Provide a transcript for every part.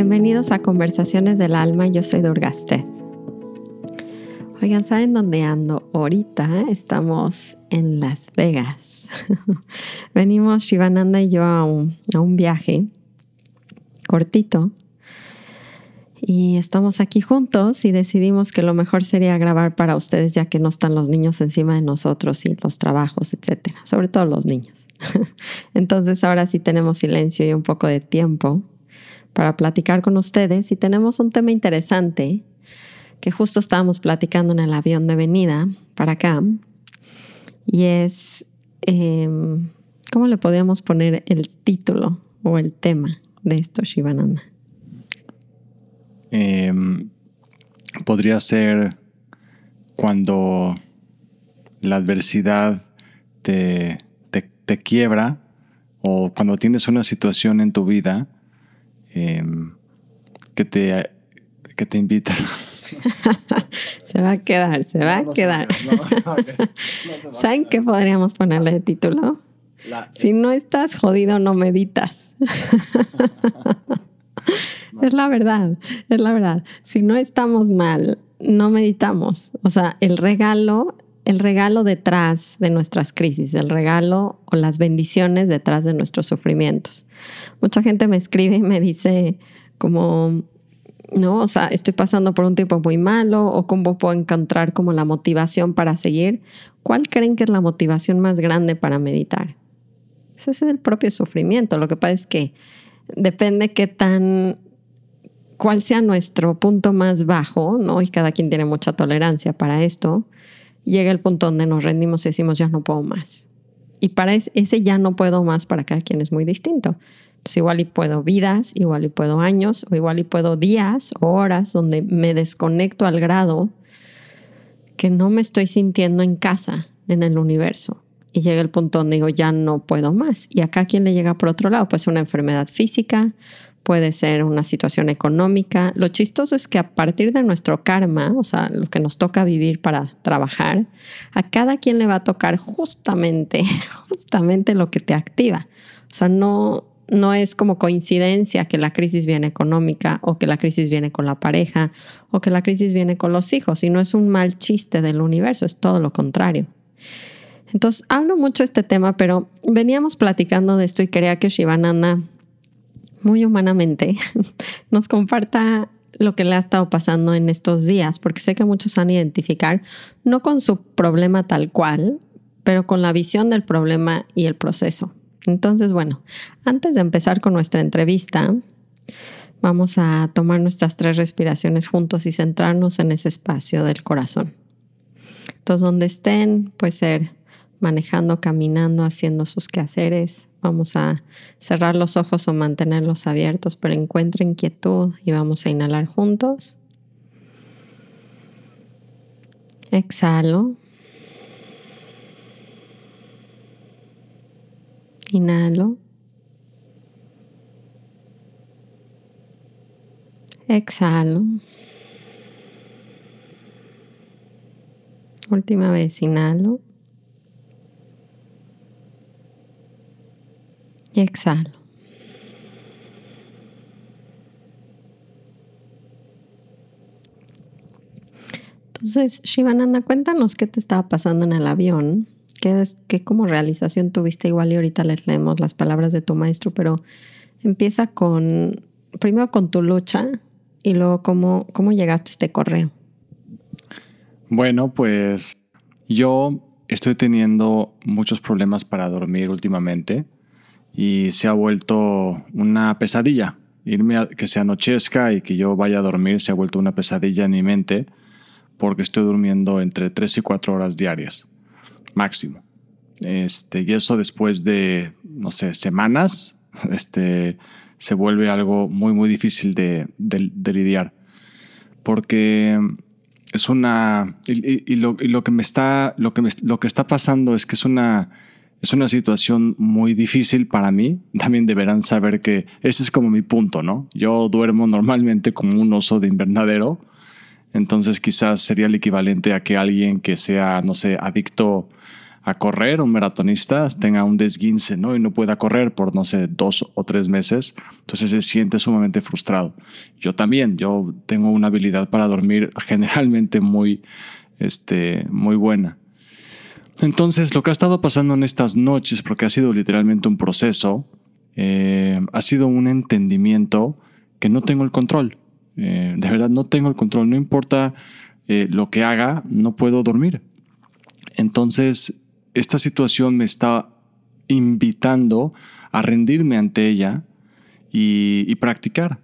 Bienvenidos a Conversaciones del Alma, yo soy Durgaste. Oigan, ¿saben dónde ando? Ahorita estamos en Las Vegas. Venimos Shivananda y yo a un, a un viaje cortito y estamos aquí juntos y decidimos que lo mejor sería grabar para ustedes ya que no están los niños encima de nosotros y los trabajos, etcétera, sobre todo los niños. Entonces ahora sí tenemos silencio y un poco de tiempo para platicar con ustedes y tenemos un tema interesante que justo estábamos platicando en el avión de venida para acá y es, em, ¿cómo le podríamos poner el título o el tema de esto, Shivananda? Em, podría ser cuando la adversidad te, te, quiebra o cuando tienes una situación en tu vida em, que, te, que te invita. se va a quedar, se va a quedar. ¿Saben qué podríamos ponerle de título? si no estás jodido, no meditas. Es la verdad, es la verdad. Si no estamos mal, no meditamos. O sea, el regalo, el regalo detrás de nuestras crisis, el regalo o las bendiciones detrás de nuestros sufrimientos. Mucha gente me escribe y me dice como, no, o sea, estoy pasando por un tiempo muy malo o cómo puedo encontrar como la motivación para seguir. ¿Cuál creen que es la motivación más grande para meditar? Ese es el propio sufrimiento. Lo que pasa es que depende qué tan cuál sea nuestro punto más bajo, ¿no? Y cada quien tiene mucha tolerancia para esto, llega el punto donde nos rendimos y decimos, ya no puedo más. Y para ese ya no puedo más, para cada quien es muy distinto. Entonces, igual y puedo vidas, igual y puedo años, o igual y puedo días o horas donde me desconecto al grado que no me estoy sintiendo en casa, en el universo. Y llega el punto donde digo, ya no puedo más. Y acá, ¿quién le llega por otro lado? Pues una enfermedad física, puede ser una situación económica. Lo chistoso es que a partir de nuestro karma, o sea, lo que nos toca vivir para trabajar, a cada quien le va a tocar justamente, justamente lo que te activa. O sea, no, no es como coincidencia que la crisis viene económica o que la crisis viene con la pareja o que la crisis viene con los hijos, sino es un mal chiste del universo, es todo lo contrario. Entonces, hablo mucho de este tema, pero veníamos platicando de esto y quería que Shivananda muy humanamente nos comparta lo que le ha estado pasando en estos días, porque sé que muchos van a identificar, no con su problema tal cual, pero con la visión del problema y el proceso. Entonces, bueno, antes de empezar con nuestra entrevista, vamos a tomar nuestras tres respiraciones juntos y centrarnos en ese espacio del corazón. Entonces, donde estén, puede ser manejando, caminando, haciendo sus quehaceres. Vamos a cerrar los ojos o mantenerlos abiertos, pero encuentren quietud y vamos a inhalar juntos. Exhalo. Inhalo. Exhalo. Última vez, inhalo. Y exhalo. Entonces, Shivananda, cuéntanos qué te estaba pasando en el avión, qué, es, qué como realización tuviste igual y ahorita les leemos las palabras de tu maestro, pero empieza con, primero con tu lucha y luego cómo, cómo llegaste a este correo. Bueno, pues yo estoy teniendo muchos problemas para dormir últimamente y se ha vuelto una pesadilla. Irme a, que se anochezca y que yo vaya a dormir se ha vuelto una pesadilla en mi mente porque estoy durmiendo entre 3 y 4 horas diarias, máximo. Este, y eso después de, no sé, semanas, este, se vuelve algo muy, muy difícil de, de, lidiar. Porque es una... Y, lo, lo, que me está, lo, que me, lo que está pasando es que es una es una situación muy difícil para mí. También deberán saber que ese es como mi punto, ¿no? Yo duermo normalmente como un oso de invernadero. Entonces quizás sería el equivalente a que alguien que sea, no sé, adicto a correr, un maratonista tenga un desguince, ¿no? Y no pueda correr por, no sé, dos o tres meses. Entonces se siente sumamente frustrado. Yo también, yo tengo una habilidad para dormir generalmente muy, este, muy buena. Entonces, lo que ha estado pasando en estas noches, porque ha sido literalmente un proceso, eh, ha sido un entendimiento que no tengo el control. Eh, de verdad, no tengo el control. No importa eh, lo que haga, no puedo dormir. Entonces, esta situación me está invitando a rendirme ante ella y, practicar.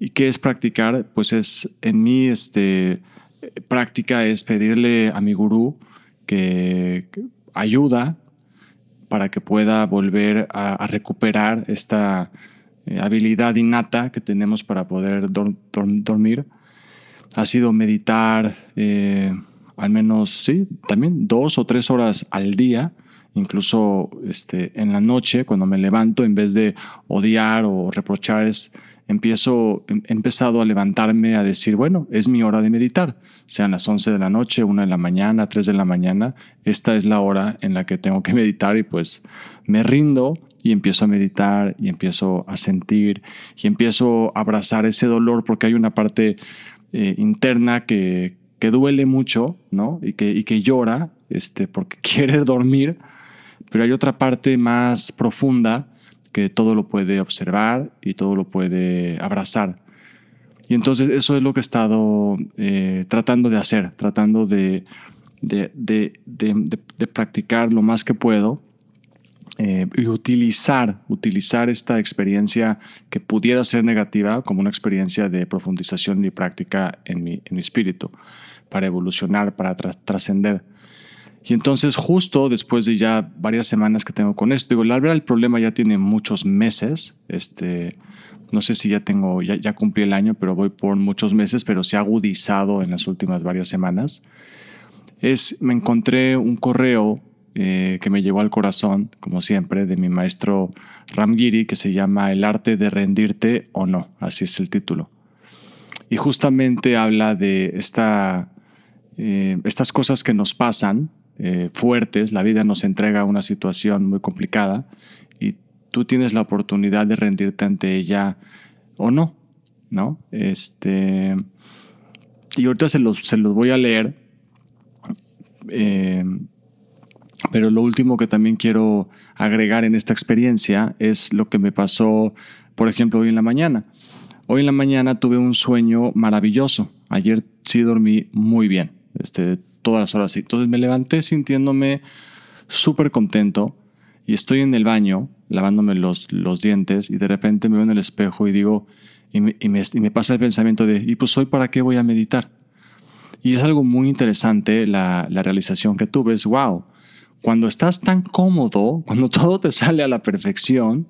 ¿Y qué es practicar? Pues es, en mí, este, práctica es pedirle a mi gurú ayuda para que pueda volver a, recuperar esta eh, habilidad innata que tenemos para poder dormir. Ha sido meditar, eh, al menos, sí, también dos o tres horas al día, incluso este, en la noche, cuando me levanto, en vez de odiar o reprochar, es, empiezo, he empezado a levantarme a decir, bueno, es mi hora de meditar, sean las 11 de la noche, 1 de la mañana, 3 de la mañana, esta es la hora en la que tengo que meditar y pues me rindo y empiezo a meditar y empiezo a sentir y empiezo a abrazar ese dolor porque hay una parte eh, interna que, que duele mucho, ¿no? Y que, y que llora, este, porque quiere dormir, pero hay otra parte más profunda que todo lo puede observar y todo lo puede abrazar. Y entonces eso es lo que he estado eh, tratando de hacer, tratando de, de, de, de, practicar lo más que puedo eh, y utilizar, utilizar esta experiencia que pudiera ser negativa como una experiencia de profundización y práctica en mi, en mi espíritu para evolucionar, para trascender. Y entonces justo después de ya varias semanas que tengo con esto, digo, la verdad el problema ya tiene muchos meses, este, no sé si ya tengo, ya, ya cumplí el año, pero voy por muchos meses, pero se ha agudizado en las últimas varias semanas. Es, me encontré un correo eh, que me llegó al corazón, como siempre, de mi maestro Ramgiri, que se llama El arte de rendirte o no, así es el título. Y justamente habla de esta eh, estas cosas que nos pasan eh, fuertes, la vida nos entrega una situación muy complicada y tú tienes la oportunidad de rendirte ante ella o no, ¿no? Este, y ahorita se los, se los voy a leer, eh, pero lo último que también quiero agregar en esta experiencia es lo que me pasó, por ejemplo, hoy en la mañana. Hoy en la mañana tuve un sueño maravilloso. Ayer sí dormí muy bien este, todas las horas. Entonces me levanté sintiéndome súper contento y estoy en el baño lavándome los, los dientes y de repente me veo en el espejo y digo, y me, pasa el pensamiento de, ¿y pues hoy para qué voy a meditar? Y es algo muy interesante la, la realización que tuve, es, wow, cuando estás tan cómodo, cuando todo te sale a la perfección,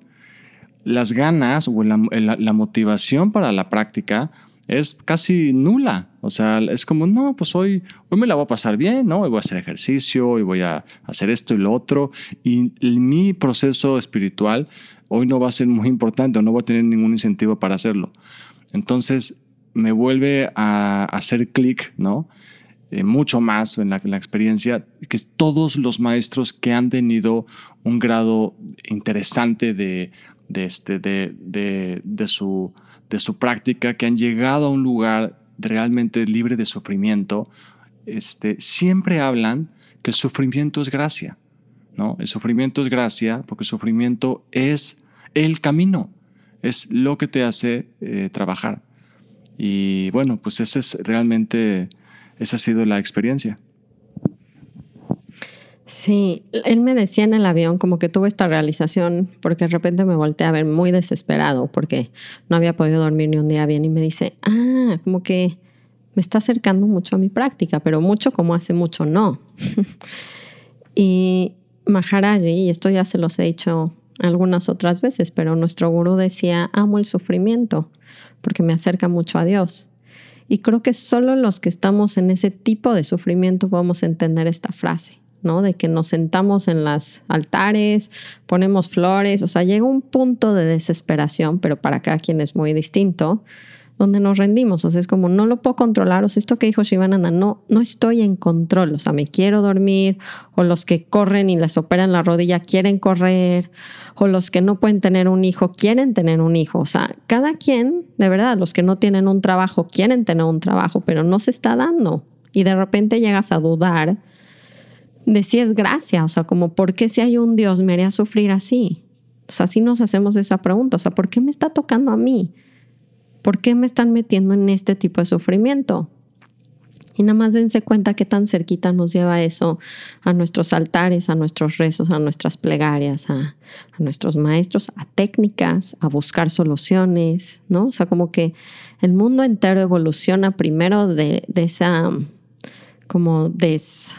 las ganas o la, la motivación para la práctica es casi nula. O sea, es como, no, pues hoy, hoy me la voy a pasar bien, ¿no? Hoy voy a hacer ejercicio, hoy voy a hacer esto y lo otro. Y mi proceso espiritual hoy no va a ser muy importante o no voy a tener ningún incentivo para hacerlo. Entonces, me vuelve a hacer clic, ¿no? Eh, mucho más en la, en la, experiencia que todos los maestros que han tenido un grado interesante de, de, este, de, de, de su de su práctica, que han llegado a un lugar realmente libre de sufrimiento, este, siempre hablan que el sufrimiento es gracia. ¿no? El sufrimiento es gracia porque el sufrimiento es el camino, es lo que te hace eh, trabajar. Y bueno, pues esa es realmente, esa ha sido la experiencia. Sí, él me decía en el avión como que tuve esta realización porque de repente me volteé a ver muy desesperado porque no había podido dormir ni un día bien y me dice, ah, como que me está acercando mucho a mi práctica, pero mucho como hace mucho no. y Maharaji, y esto ya se los he dicho algunas otras veces, pero nuestro gurú decía, amo el sufrimiento porque me acerca mucho a Dios. Y creo que solo los que estamos en ese tipo de sufrimiento podemos entender esta frase De que nos sentamos en los altares, ponemos flores, o sea, llega un punto de desesperación, pero para cada quien es muy distinto, donde nos rendimos. O sea, es como no lo puedo controlar. O sea, esto que dijo Shivananda, no, no estoy en control. O sea, me quiero dormir, o los que corren y les operan la rodilla quieren correr, o los que no pueden tener un hijo quieren tener un hijo. O sea, cada quien, de verdad, los que no tienen un trabajo quieren tener un trabajo, pero no se está dando. Y de repente llegas a dudar de si es gracia. O sea, como, ¿por qué si hay un Dios me haría sufrir así? O sea, si nos hacemos esa pregunta. O sea, ¿por qué me está tocando a mí? ¿Por qué me están metiendo en este tipo de sufrimiento? Y nada más dense cuenta qué tan cerquita nos lleva eso a nuestros altares, a nuestros rezos, a nuestras plegarias, a, nuestros maestros, a técnicas, a buscar soluciones, ¿no? O sea, como que el mundo entero evoluciona primero de, esa como des,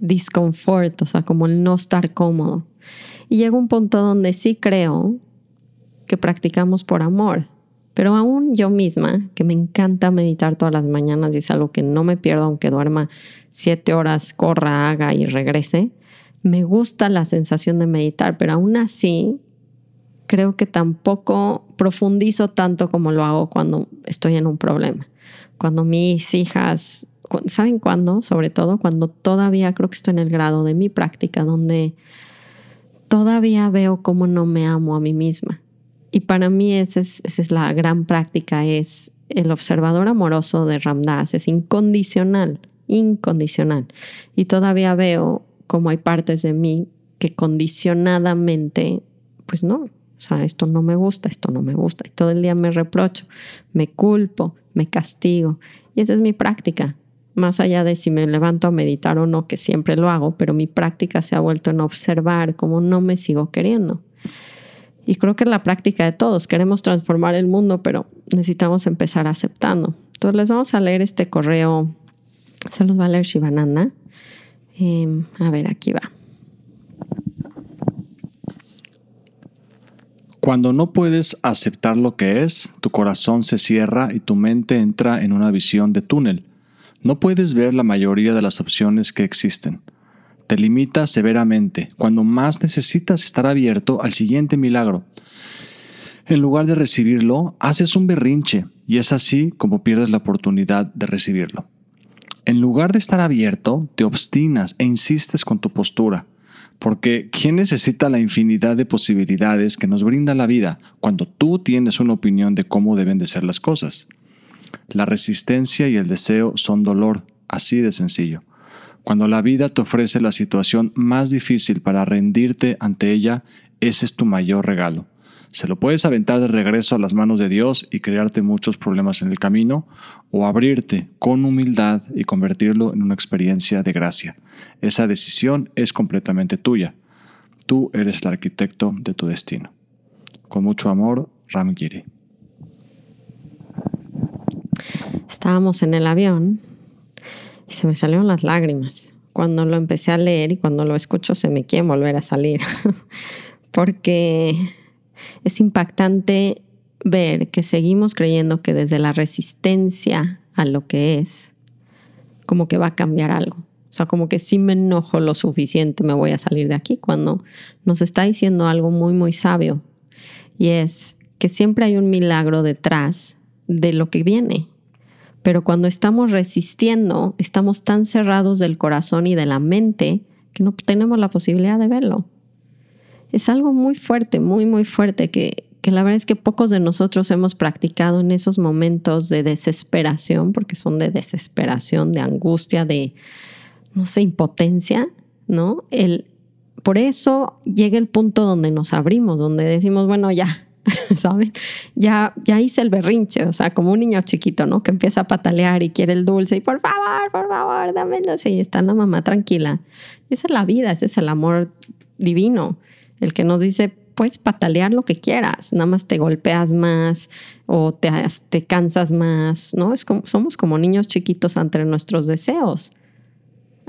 disconfort, o sea, como el no estar cómodo. Y llega un punto donde sí creo que practicamos por amor, pero aún yo misma, que me encanta meditar todas las mañanas y es algo que no me pierdo aunque duerma siete horas, corra, haga y regrese, me gusta la sensación de meditar, pero aún así creo que tampoco profundizo tanto como lo hago cuando estoy en un problema. Cuando mis hijas, ¿saben cuándo? Sobre todo cuando todavía creo que estoy en el grado de mi práctica donde todavía veo cómo no me amo a mí misma y para mí esa es, la gran práctica, es el observador amoroso de Ramdas, es incondicional, incondicional. Y todavía veo como hay partes de mí que condicionadamente, pues no, o sea, esto no me gusta, esto no me gusta. Y todo el día me reprocho, me culpo, me castigo. Y esa es mi práctica. Más allá de si me levanto a meditar o no, que siempre lo hago, pero mi práctica se ha vuelto en observar cómo no me sigo queriendo. Y creo que es la práctica de todos. Queremos transformar el mundo, pero necesitamos empezar aceptando. Entonces les vamos a leer este correo. Se los va a leer Shivananda. Em, a ver, aquí va. Cuando no puedes aceptar lo que es, tu corazón se cierra y tu mente entra en una visión de túnel. No puedes ver la mayoría de las opciones que existen te limita severamente cuando más necesitas estar abierto al siguiente milagro. En lugar de recibirlo, haces un berrinche y es así como pierdes la oportunidad de recibirlo. En lugar de estar abierto, te obstinas e insistes con tu postura, porque ¿quién necesita la infinidad de posibilidades que nos brinda la vida cuando tú tienes una opinión de cómo deben de ser las cosas? La resistencia y el deseo son dolor, así de sencillo. Cuando la vida te ofrece la situación más difícil para rendirte ante ella, ese es tu mayor regalo. Se lo puedes aventar de regreso a las manos de Dios y crearte muchos problemas en el camino, o abrirte con humildad y convertirlo en una experiencia de gracia. Esa decisión es completamente tuya. Tú eres el arquitecto de tu destino. Con mucho amor, Ram Estábamos en el avión y se me salieron las lágrimas. Cuando lo empecé a leer y cuando lo escucho se me quiere volver a salir, porque es impactante ver que seguimos creyendo que desde la resistencia a lo que es, como que va a cambiar algo. O sea, como que si me enojo lo suficiente me voy a salir de aquí, cuando nos está diciendo algo muy, muy sabio. Y es que siempre hay un milagro detrás de lo que viene. Pero cuando estamos resistiendo, estamos tan cerrados del corazón y de la mente que no tenemos la posibilidad de verlo. Es algo muy fuerte, muy, muy fuerte, que, que la verdad es que pocos de nosotros hemos practicado en esos momentos de desesperación, porque son de desesperación, de angustia, de, no sé, impotencia, ¿no? El, por eso llega el punto donde nos abrimos, donde decimos, bueno, ya, ¿saben? Ya, ya hice el berrinche, o sea, como un niño chiquito, ¿no? Que empieza a patalear y quiere el dulce y por favor, por favor, dulce. Y está la mamá tranquila. Esa es la vida, ese es el amor divino, el que nos dice, puedes patalear lo que quieras, nada más te golpeas más o te, te cansas más, ¿no? Es como, somos como niños chiquitos ante nuestros deseos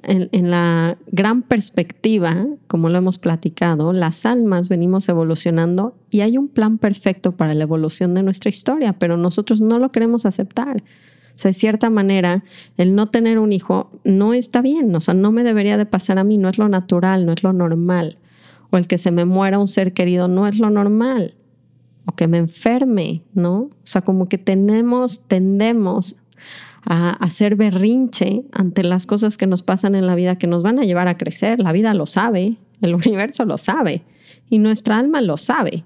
en, la gran perspectiva, como lo hemos platicado, las almas venimos evolucionando y hay un plan perfecto para la evolución de nuestra historia, pero nosotros no lo queremos aceptar. O sea, de cierta manera, el no tener un hijo no está bien, o sea, no me debería de pasar a mí, no es lo natural, no es lo normal. O el que se me muera un ser querido no es lo normal. o que me enferme, ¿no? O sea, como que tenemos, tendemos a hacer berrinche ante las cosas que nos pasan en la vida que nos van a llevar a crecer. La vida lo sabe, el universo lo sabe y nuestra alma lo sabe.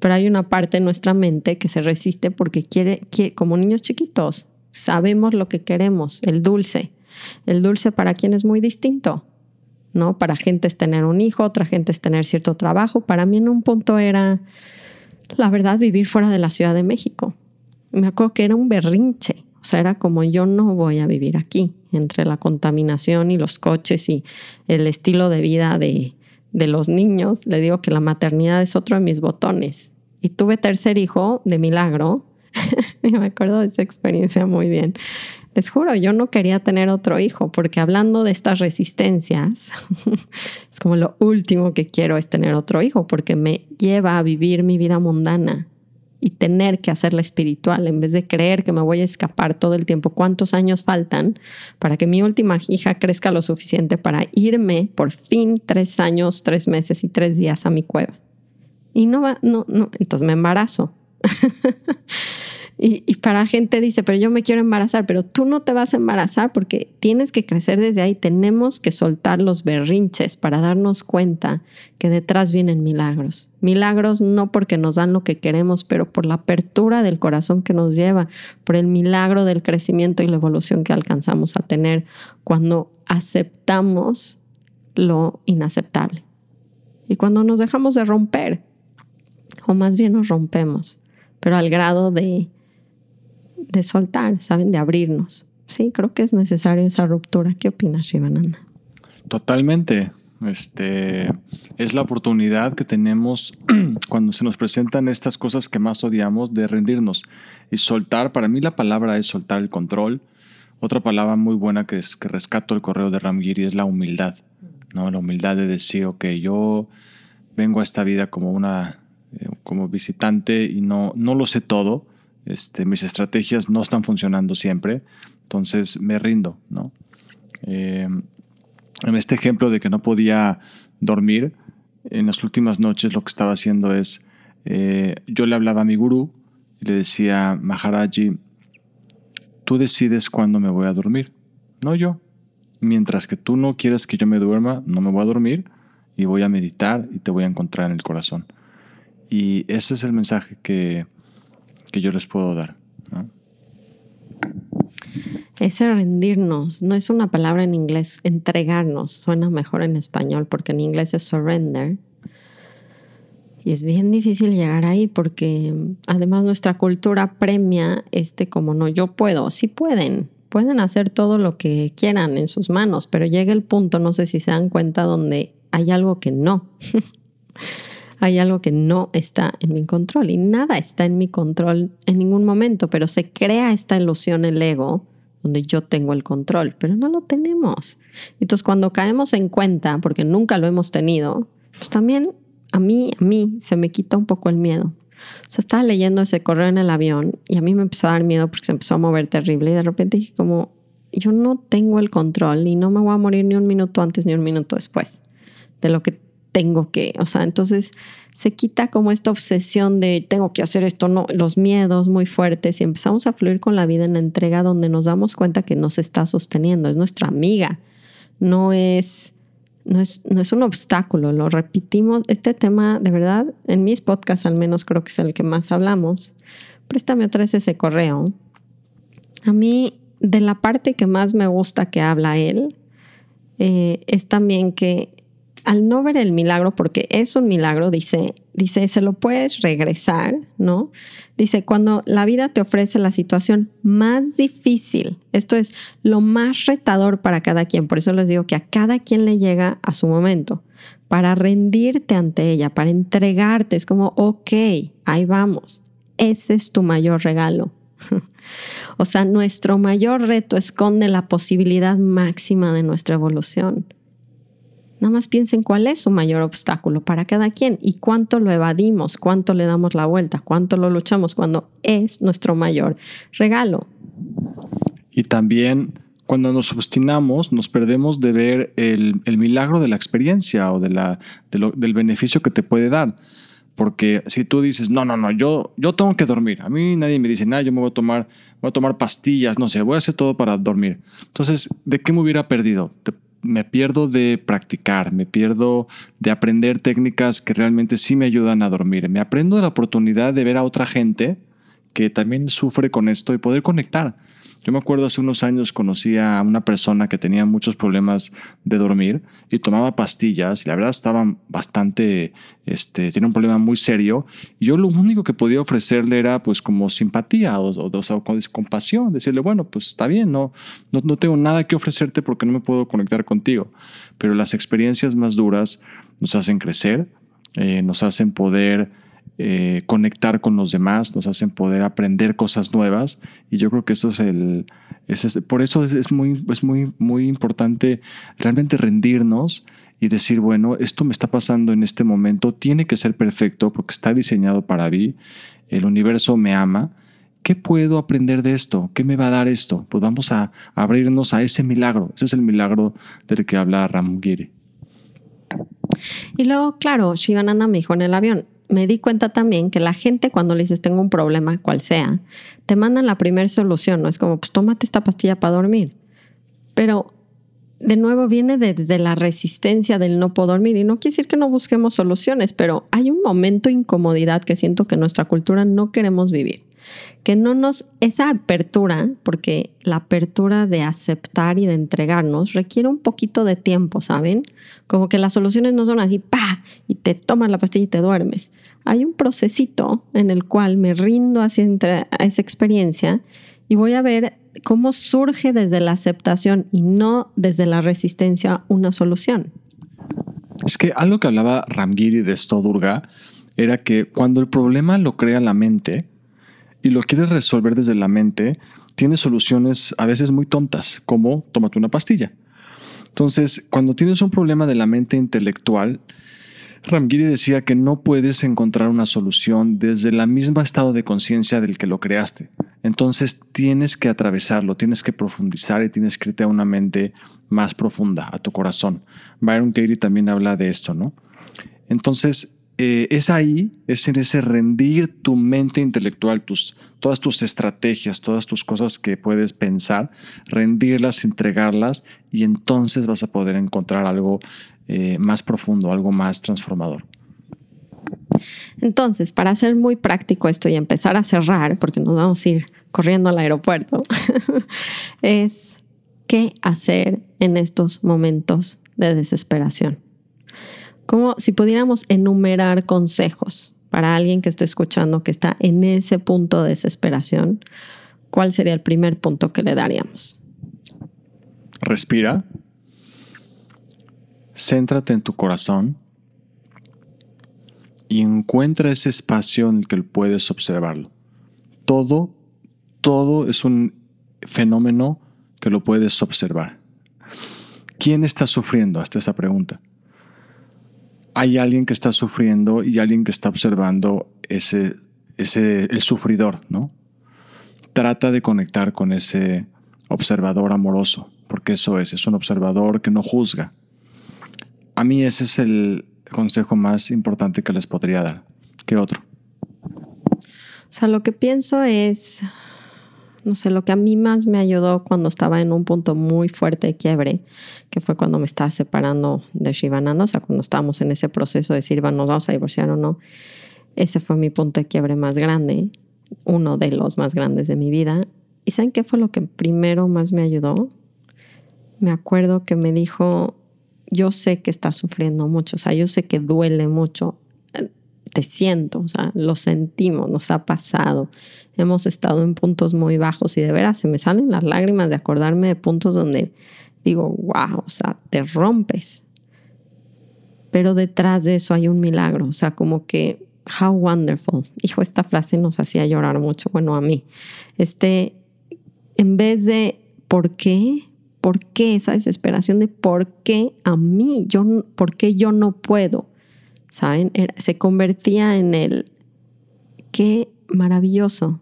Pero hay una parte de nuestra mente que se resiste porque quiere, quiere como niños chiquitos, sabemos lo que queremos, el dulce. El dulce para quien es muy distinto. ¿no? Para gente es tener un hijo, otra gente es tener cierto trabajo. Para mí en un punto era, la verdad, vivir fuera de la Ciudad de México. Me acuerdo que era un berrinche. O sea, era como yo no voy a vivir aquí, entre la contaminación y los coches y el estilo de vida de, de los niños. Le digo que la maternidad es otro de mis botones. Y tuve tercer hijo de milagro. me acuerdo de esa experiencia muy bien. Les juro, yo no quería tener otro hijo porque hablando de estas resistencias, es como lo último que quiero es tener otro hijo porque me lleva a vivir mi vida mundana y tener que hacerla espiritual en vez de creer que me voy a escapar todo el tiempo. ¿Cuántos años faltan para que mi última hija crezca lo suficiente para irme por fin tres años, tres meses y tres días a mi cueva? Y no va, no, no, entonces me embarazo. Y, para gente dice, pero yo me quiero embarazar, pero tú no te vas a embarazar porque tienes que crecer desde ahí. Tenemos que soltar los berrinches para darnos cuenta que detrás vienen milagros. Milagros no porque nos dan lo que queremos, pero por la apertura del corazón que nos lleva, por el milagro del crecimiento y la evolución que alcanzamos a tener cuando aceptamos lo inaceptable. Y cuando nos dejamos de romper, o más bien nos rompemos, pero al grado de de soltar, ¿saben? De abrirnos. Sí, creo que es necesaria esa ruptura. ¿Qué opinas, Shivananda? Totalmente. Este, es la oportunidad que tenemos cuando se nos presentan estas cosas que más odiamos de rendirnos y soltar. Para mí la palabra es soltar el control. Otra palabra muy buena que, es, que rescato el correo de Ramgiri es la humildad. ¿no? La humildad de decir, ok, yo vengo a esta vida como una eh, como visitante y no, no lo sé todo, este, mis estrategias no están funcionando siempre, entonces me rindo, ¿no? Eh, en este ejemplo de que no podía dormir, en las últimas noches lo que estaba haciendo es, eh, yo le hablaba a mi gurú y le decía, Maharaji, tú decides cuándo me voy a dormir, no yo. Mientras que tú no quieras que yo me duerma, no me voy a dormir y voy a meditar y te voy a encontrar en el corazón. Y ese es el mensaje que, que yo les puedo dar. Ese rendirnos no es una palabra en inglés, entregarnos, suena mejor en español porque en inglés es surrender. Y es bien difícil llegar ahí porque además nuestra cultura premia este como no, yo puedo, sí pueden, pueden hacer todo lo que quieran en sus manos, pero llega el punto, no sé si se dan cuenta, donde hay algo que no. hay algo que no está en mi control y nada está en mi control en ningún momento, pero se crea esta ilusión, el ego, donde yo tengo el control, pero no lo tenemos. Entonces cuando caemos en cuenta, porque nunca lo hemos tenido, pues también a mí, a mí se me quita un poco el miedo. O sea, estaba leyendo ese correo en el avión y a mí me empezó a dar miedo porque se empezó a mover terrible y de repente dije como, yo no tengo el control y no me voy a morir ni un minuto antes ni un minuto después de lo que tengo que, o sea, entonces se quita como esta obsesión de tengo que hacer esto, no, los miedos muy fuertes y empezamos a fluir con la vida en la entrega donde nos damos cuenta que nos está sosteniendo, es nuestra amiga, no es, no es, no es un obstáculo, lo repetimos, este tema de verdad, en mis podcasts al menos creo que es el que más hablamos, préstame otra vez ese correo. A mí, de la parte que más me gusta que habla él, eh, es también que al no ver el milagro, porque es un milagro, dice, dice, se lo puedes regresar, ¿no? Dice, cuando la vida te ofrece la situación más difícil, esto es lo más retador para cada quien, por eso les digo que a cada quien le llega a su momento, para rendirte ante ella, para entregarte, es como, ok, ahí vamos, ese es tu mayor regalo. o sea, nuestro mayor reto esconde la posibilidad máxima de nuestra evolución. Nada más piensen cuál es su mayor obstáculo para cada quien y cuánto lo evadimos, cuánto le damos la vuelta, cuánto lo luchamos cuando es nuestro mayor regalo. Y también cuando nos obstinamos, nos perdemos de ver el, milagro de la experiencia o del beneficio que te puede dar. Porque si tú dices, no, no, no, yo, yo tengo que dormir. A mí nadie me dice, nada, yo me voy a tomar, voy a tomar pastillas, no sé, voy a hacer todo para dormir. Entonces, ¿de qué me hubiera perdido? Me pierdo de practicar, me pierdo de aprender técnicas que realmente sí me ayudan a dormir. Me aprendo de la oportunidad de ver a otra gente que también sufre con esto y poder conectar. Yo me acuerdo hace unos años conocí a una persona que tenía muchos problemas de dormir y tomaba pastillas y la verdad estaba bastante, este, tenía un problema muy serio. Y yo lo único que podía ofrecerle era pues como simpatía o, o, compasión, decirle, bueno, pues está bien, no, no, no tengo nada que ofrecerte porque no me puedo conectar contigo. Pero las experiencias más duras nos hacen crecer, eh, nos hacen poder eh, conectar con los demás, nos hacen poder aprender cosas nuevas y yo creo que eso es el... por eso es, muy, es muy, muy importante realmente rendirnos y decir, bueno, esto me está pasando en este momento, tiene que ser perfecto porque está diseñado para mí, el universo me ama. ¿Qué puedo aprender de esto? ¿Qué me va a dar esto? Pues vamos a abrirnos a ese milagro. Ese es el milagro del que habla Ramgiri. Y luego, claro, Shivananda me dijo en el avión, me di cuenta también que la gente cuando le dices tengo un problema, cual sea, te mandan la primera solución, ¿no? Es como, pues tómate esta pastilla para dormir. Pero de nuevo viene desde la resistencia del no poder dormir y no quiere decir que no busquemos soluciones, pero hay un momento de incomodidad que siento que nuestra cultura no queremos vivir que no nos, esa apertura, porque la apertura de aceptar y de entregarnos requiere un poquito de tiempo, ¿saben? Como que las soluciones no son así, pa, y te tomas la pastilla y te duermes. Hay un procesito en el cual me rindo hacia esa experiencia y voy a ver cómo surge desde la aceptación y no desde la resistencia una solución. Es que algo que hablaba Ramgiri de esto, Durga, era que cuando el problema lo crea la mente, y lo quieres resolver desde la mente, tienes soluciones a veces muy tontas, como tómate una pastilla. Entonces, cuando tienes un problema de la mente intelectual, Ramgiri decía que no puedes encontrar una solución desde el mismo estado de conciencia del que lo creaste. Entonces tienes que atravesarlo, tienes que profundizar y tienes que irte a una mente más profunda, a tu corazón. Byron Katie también habla de esto, ¿no? Entonces, eh, es ahí, es en ese rendir tu mente intelectual, tus, todas tus estrategias, todas tus cosas que puedes pensar, rendirlas, entregarlas y entonces vas a poder encontrar algo eh, más profundo, algo más transformador. Entonces, para hacer muy práctico esto y empezar a cerrar, porque nos vamos a ir corriendo al aeropuerto, es qué hacer en estos momentos de desesperación. Como si pudiéramos enumerar consejos para alguien que esté escuchando que está en ese punto de desesperación, ¿cuál sería el primer punto que le daríamos? Respira. Céntrate en tu corazón y encuentra ese espacio en el que puedes observarlo. Todo, todo es un fenómeno que lo puedes observar. ¿Quién está sufriendo? Hasta esa pregunta hay alguien que está sufriendo y alguien que está observando ese, ese, el sufridor, ¿no? Trata de conectar con ese observador amoroso, porque eso es, es un observador que no juzga. A mí ese es el consejo más importante que les podría dar. ¿Qué otro? O sea, lo que pienso es, no sé, lo que a mí más me ayudó cuando estaba en un punto muy fuerte de quiebre, que fue cuando me estaba separando de Shivananda, o sea, cuando estábamos en ese proceso de decir, ¿nos vamos a divorciar o no? Ese fue mi punto de quiebre más grande, uno de los más grandes de mi vida. ¿Y saben qué fue lo que primero más me ayudó? Me acuerdo que me dijo, yo sé que estás sufriendo mucho, o sea, yo sé que duele mucho, te siento, o sea, lo sentimos, nos ha pasado. Hemos estado en puntos muy bajos y de veras se me salen las lágrimas de acordarme de puntos donde digo, wow, o sea, te rompes. Pero detrás de eso hay un milagro, o sea, como que, how wonderful. Hijo, esta frase nos hacía llorar mucho, bueno, a mí. Este, en vez de, ¿por qué? ¿Por qué esa desesperación de por qué a mí? Yo, ¿Por qué yo no puedo? ¿Saben? se convertía en el, qué maravilloso.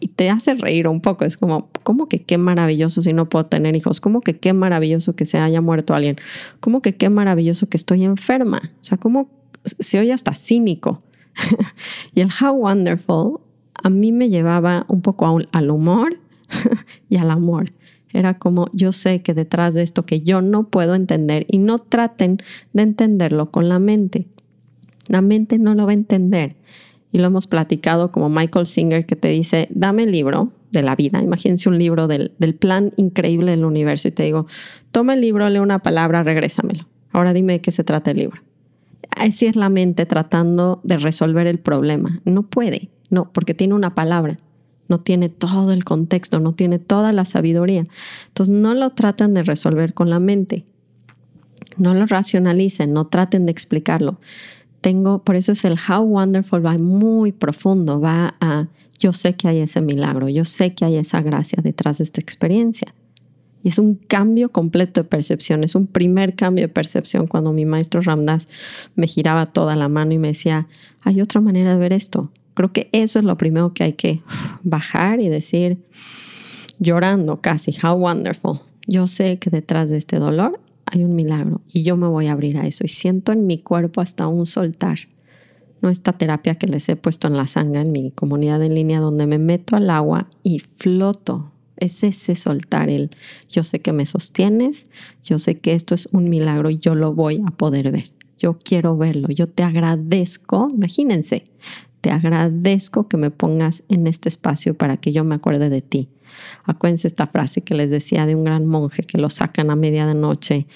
Y te hace reír un poco, es como, ¿cómo que qué maravilloso si no puedo tener hijos? ¿Cómo que qué maravilloso que se haya muerto alguien? ¿Cómo que qué maravilloso que estoy enferma? O sea, ¿cómo se oye hasta cínico. y el How Wonderful a mí me llevaba un poco al humor y al amor. Era como yo sé que detrás de esto que yo no puedo entender y no traten de entenderlo con la mente. La mente no lo va a entender. Y lo hemos platicado como Michael Singer que te dice, dame el libro de la vida. Imagínense un libro del, del plan increíble del universo y te digo, toma el libro, lee una palabra, regrésamelo. Ahora dime de qué se trata el libro. Así es la mente tratando de resolver el problema. No puede, no, porque tiene una palabra no tiene todo el contexto, no tiene toda la sabiduría. Entonces no lo tratan de resolver con la mente. No lo racionalicen, no traten de explicarlo. Tengo, por eso es el How Wonderful, va muy profundo, va a, yo sé que hay ese milagro, yo sé que hay esa gracia detrás de esta experiencia. Y es un cambio completo de percepción, es un primer cambio de percepción cuando mi maestro Ramdas me giraba toda la mano y me decía, hay otra manera de ver esto, Creo que eso es lo primero que hay que bajar y decir, llorando casi, how wonderful. Yo sé que detrás de este dolor hay un milagro y yo me voy a abrir a eso y siento en mi cuerpo hasta un soltar. No esta terapia que les he puesto en la sangre en mi comunidad en línea donde me meto al agua y floto. Es ese soltar el yo sé que me sostienes, yo sé que esto es un milagro y yo lo voy a poder ver. Yo quiero verlo, yo te agradezco, imagínense, te agradezco que me pongas en este espacio para que yo me acuerde de ti. Acuérdense esta frase que les decía de un gran monje que lo sacan a media de noche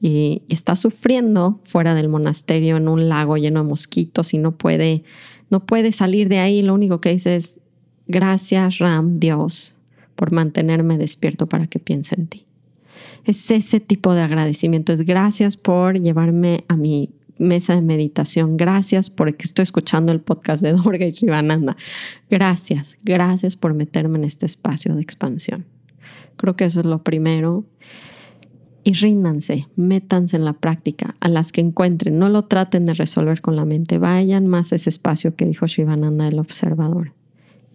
y, está sufriendo fuera del monasterio en un lago lleno de mosquitos y no puede, no puede salir de ahí. Lo único que dice es, gracias Ram, Dios, por mantenerme despierto para que piense en ti. Es ese tipo de agradecimiento, es gracias por llevarme a mi mesa de meditación. Gracias porque estoy escuchando el podcast de Durga y Shivananda. Gracias, gracias por meterme en este espacio de expansión. Creo que eso es lo primero. Y ríndanse, métanse en la práctica a las que encuentren. No lo traten de resolver con la mente. Vayan más a ese espacio que dijo Shivananda, el observador.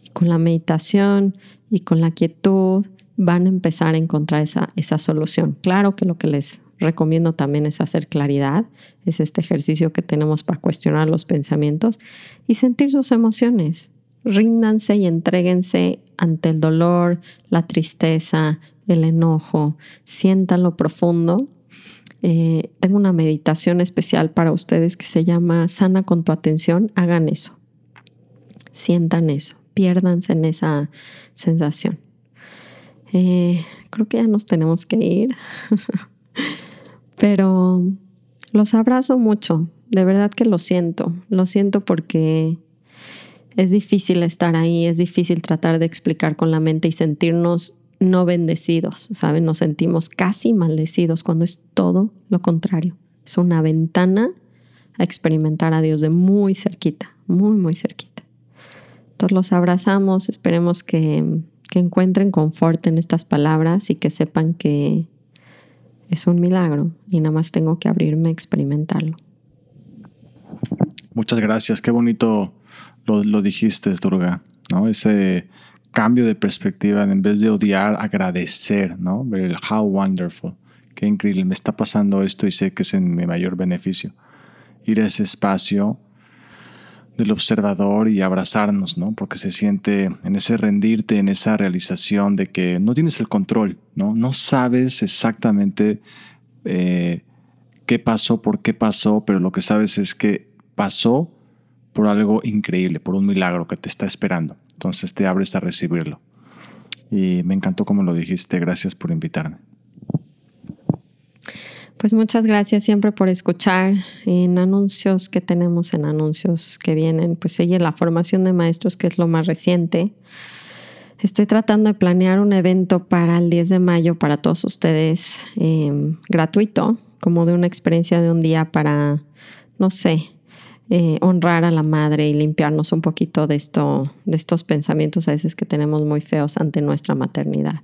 Y con la meditación y con la quietud van a empezar a encontrar esa, esa solución. Claro que lo que les recomiendo también es hacer claridad, es este ejercicio que tenemos para cuestionar los pensamientos y sentir sus emociones. Ríndanse y entréguense ante el dolor, la tristeza, el enojo, siéntanlo profundo. Eh, tengo una meditación especial para ustedes que se llama Sana con tu atención. Hagan eso. Sientan eso. Piérdanse en esa sensación. Eh, creo que ya nos tenemos que ir. Pero los abrazo mucho, de verdad que lo siento, lo siento porque es difícil estar ahí, es difícil tratar de explicar con la mente y sentirnos no bendecidos, ¿saben? Nos sentimos casi maldecidos cuando es todo lo contrario. Es una ventana a experimentar a Dios de muy cerquita, muy, muy cerquita. Entonces los abrazamos, esperemos que, que encuentren confort en estas palabras y que sepan que, es un milagro y nada más tengo que abrirme a experimentarlo. Muchas gracias, qué bonito lo, dijiste, Durga, ¿no? Ese cambio de perspectiva, en vez de odiar, agradecer, ¿no? El how wonderful, qué increíble, me está pasando esto y sé que es en mi mayor beneficio. Ir a ese espacio del observador y abrazarnos, ¿no? Porque se siente en ese rendirte, en esa realización de que no tienes el control, ¿no? No sabes exactamente eh, qué pasó, por qué pasó, pero lo que sabes es que pasó por algo increíble, por un milagro que te está esperando. Entonces te abres a recibirlo. Y me encantó como lo dijiste. Gracias por invitarme. Pues muchas gracias siempre por escuchar en anuncios que tenemos, en anuncios que vienen. Pues sigue la formación de maestros, que es lo más reciente. Estoy tratando de planear un evento para el 10 de mayo para todos ustedes, em, gratuito, como de una experiencia de un día para, no sé, eh, honrar a la madre y limpiarnos un poquito de, esto, de estos pensamientos a veces que tenemos muy feos ante nuestra maternidad.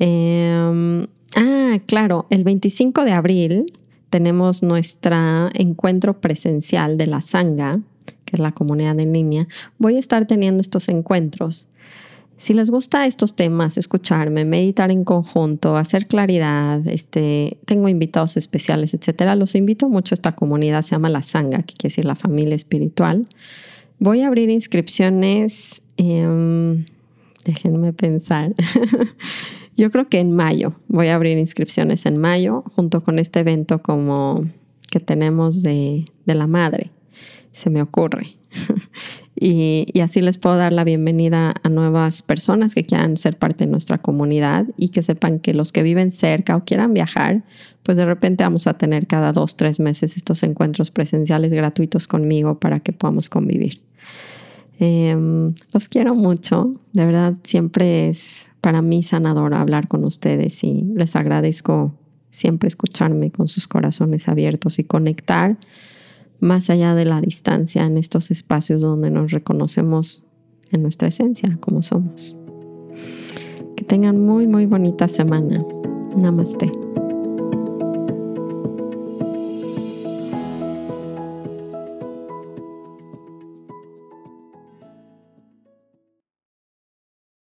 Eh, Ah, claro, el 25 de abril tenemos nuestro encuentro presencial de la Sangha, que es la comunidad en línea. Voy a estar teniendo estos encuentros. Si les gusta estos temas, escucharme, meditar en conjunto, hacer claridad, este, tengo invitados especiales, etcétera, los invito mucho a esta comunidad, se llama La Sanga, que quiere decir la familia espiritual. Voy a abrir inscripciones, em, déjenme pensar. Yo creo que en mayo, voy a abrir inscripciones en mayo, junto con este evento como que tenemos de, de la madre, se me ocurre. Y, así les puedo dar la bienvenida a nuevas personas que quieran ser parte de nuestra comunidad y que sepan que los que viven cerca o quieran viajar, pues de repente vamos a tener cada dos, tres meses estos encuentros presenciales gratuitos conmigo para que podamos convivir. Em, los quiero mucho, de verdad siempre es para mí sanador hablar con ustedes y les agradezco siempre escucharme con sus corazones abiertos y conectar más allá de la distancia en estos espacios donde nos reconocemos en nuestra esencia, como somos. Que tengan muy, muy bonita semana. Namaste.